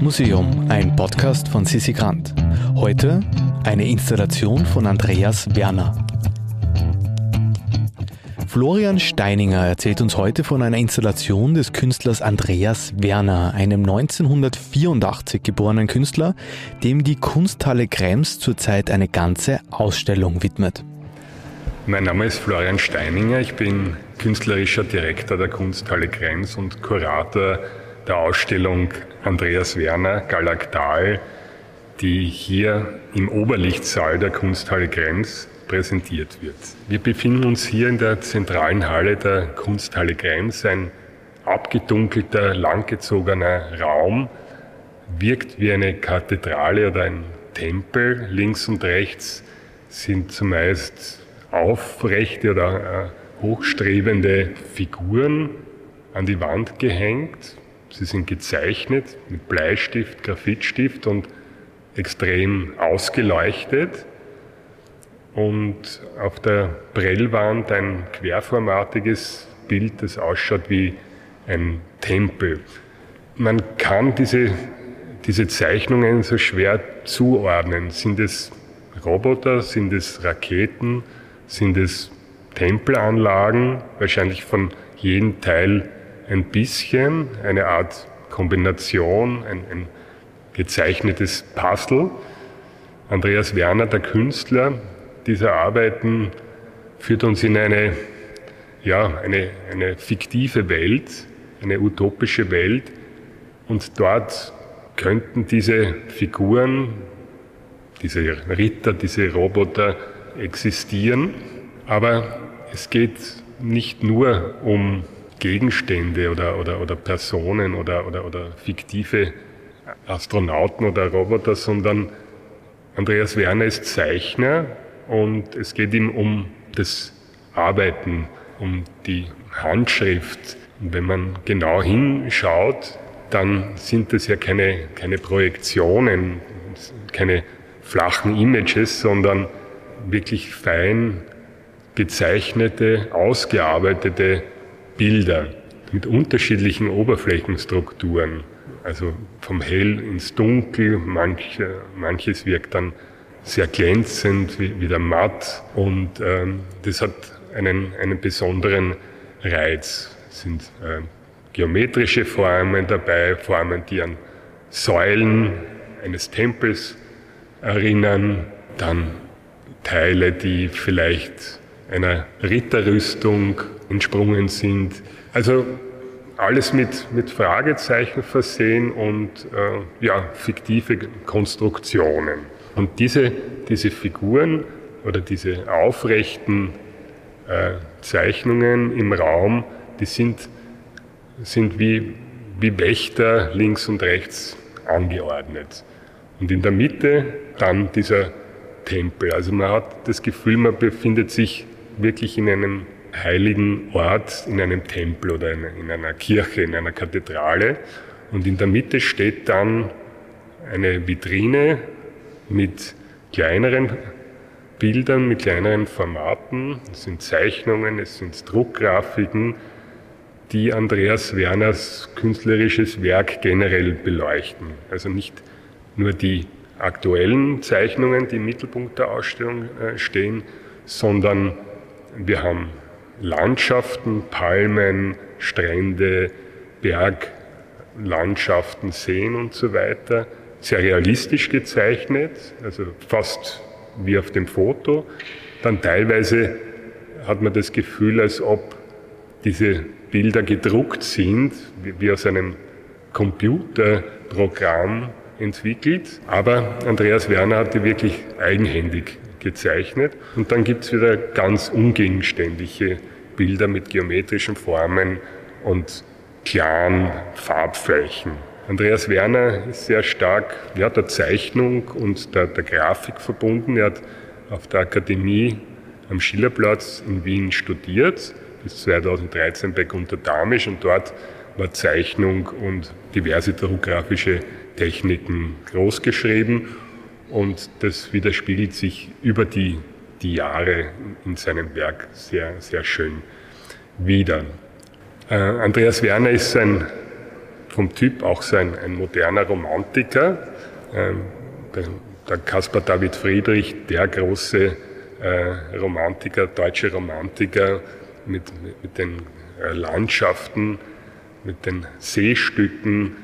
Museum, ein Podcast von Sissi Grant. Heute eine Installation von Andreas Werner. Florian Steininger erzählt uns heute von einer Installation des Künstlers Andreas Werner, einem 1984 geborenen Künstler, dem die Kunsthalle Krems zurzeit eine ganze Ausstellung widmet. Mein Name ist Florian Steininger, ich bin künstlerischer Direktor der Kunsthalle Krems und Kurator der Ausstellung Andreas Werner Galaktal, die hier im Oberlichtsaal der Kunsthalle Krems präsentiert wird. Wir befinden uns hier in der zentralen Halle der Kunsthalle Krems, ein abgedunkelter, langgezogener Raum, wirkt wie eine Kathedrale oder ein Tempel. Links und rechts sind zumeist aufrechte oder äh, hochstrebende Figuren an die Wand gehängt. Sie sind gezeichnet mit Bleistift, Graphitstift und extrem ausgeleuchtet. Und auf der Prellwand ein querformatiges Bild, das ausschaut wie ein Tempel. Man kann diese, diese Zeichnungen so schwer zuordnen. Sind es Roboter, sind es Raketen, sind es Tempelanlagen, wahrscheinlich von jedem Teil ein bisschen eine Art Kombination, ein, ein gezeichnetes Puzzle. Andreas Werner, der Künstler dieser Arbeiten, führt uns in eine, ja, eine, eine fiktive Welt, eine utopische Welt. Und dort könnten diese Figuren, diese Ritter, diese Roboter existieren. Aber es geht nicht nur um Gegenstände oder, oder, oder Personen oder, oder, oder fiktive Astronauten oder Roboter, sondern Andreas Werner ist Zeichner und es geht ihm um das Arbeiten, um die Handschrift. Und wenn man genau hinschaut, dann sind das ja keine, keine Projektionen, keine flachen Images, sondern wirklich fein gezeichnete, ausgearbeitete Bilder mit unterschiedlichen Oberflächenstrukturen. Also vom Hell ins Dunkel, manche, manches wirkt dann sehr glänzend, wieder matt und ähm, das hat einen, einen besonderen Reiz. Es sind äh, geometrische Formen dabei, Formen, die an Säulen eines Tempels erinnern, dann Teile, die vielleicht einer Ritterrüstung entsprungen sind. Also alles mit, mit Fragezeichen versehen und äh, ja, fiktive Konstruktionen. Und diese, diese Figuren oder diese aufrechten äh, Zeichnungen im Raum, die sind, sind wie, wie Wächter links und rechts angeordnet. Und in der Mitte dann dieser Tempel. Also man hat das Gefühl, man befindet sich wirklich in einem heiligen Ort, in einem Tempel oder in einer Kirche, in einer Kathedrale. Und in der Mitte steht dann eine Vitrine mit kleineren Bildern, mit kleineren Formaten. Es sind Zeichnungen, es sind Druckgrafiken, die Andreas Werners künstlerisches Werk generell beleuchten. Also nicht nur die aktuellen Zeichnungen, die im Mittelpunkt der Ausstellung äh, stehen, sondern wir haben Landschaften, Palmen, Strände, Berglandschaften, Seen und so weiter. Sehr realistisch gezeichnet, also fast wie auf dem Foto. Dann teilweise hat man das Gefühl, als ob diese Bilder gedruckt sind, wie aus einem Computerprogramm entwickelt. Aber Andreas Werner hat die wirklich eigenhändig gezeichnet. Und dann gibt es wieder ganz ungegenständliche Bilder mit geometrischen Formen und klaren Farbflächen. Andreas Werner ist sehr stark ja, der Zeichnung und der, der Grafik verbunden. Er hat auf der Akademie am Schillerplatz in Wien studiert, bis 2013 bei Gunter Damisch und dort war Zeichnung und diverse druckgrafische Techniken großgeschrieben und das widerspiegelt sich über die, die Jahre in seinem Werk sehr, sehr schön wieder. Äh, Andreas Werner ist ein vom Typ auch so ein, ein moderner Romantiker. Ähm, der, der Caspar David Friedrich, der große äh, Romantiker, deutsche Romantiker mit, mit, mit den äh, Landschaften, mit den Seestücken,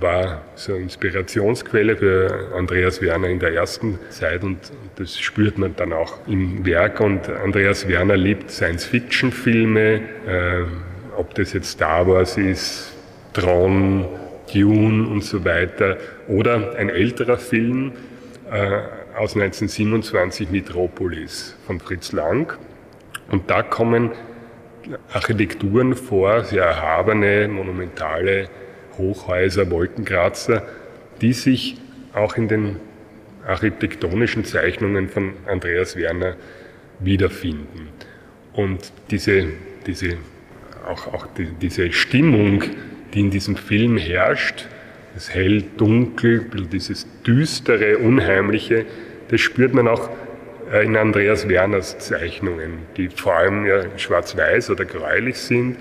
war so eine Inspirationsquelle für Andreas Werner in der ersten Zeit und das spürt man dann auch im Werk. Und Andreas Werner liebt Science-Fiction-Filme, äh, ob das jetzt Star Wars ist, Tron, Dune und so weiter. Oder ein älterer Film äh, aus 1927, Metropolis von Fritz Lang. Und da kommen Architekturen vor, sehr erhabene, monumentale Hochhäuser, Wolkenkratzer, die sich auch in den architektonischen Zeichnungen von Andreas Werner wiederfinden. Und diese, diese, auch, auch die, diese Stimmung, die in diesem Film herrscht, das hell, dunkel, dieses düstere, unheimliche, das spürt man auch äh, in Andreas Werners Zeichnungen, die vor allem ja schwarz-weiß oder gräulich sind.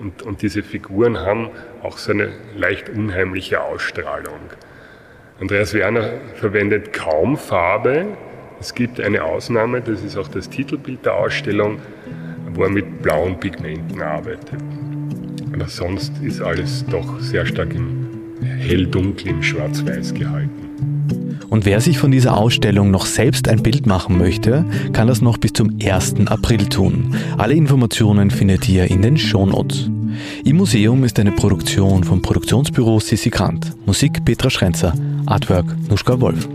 Und, und diese Figuren haben auch so eine leicht unheimliche Ausstrahlung. Andreas Werner verwendet kaum Farbe. Es gibt eine Ausnahme, das ist auch das Titelbild der Ausstellung, wo er mit blauen Pigmenten arbeitet. Aber sonst ist alles doch sehr stark im hell-dunkel, im Schwarz-Weiß gehalten. Und wer sich von dieser Ausstellung noch selbst ein Bild machen möchte, kann das noch bis zum 1. April tun. Alle Informationen findet ihr in den Shownotes. Im Museum ist eine Produktion vom Produktionsbüro Sissi Grant. Musik Petra Schrenzer, Artwork Nuschka Wolf.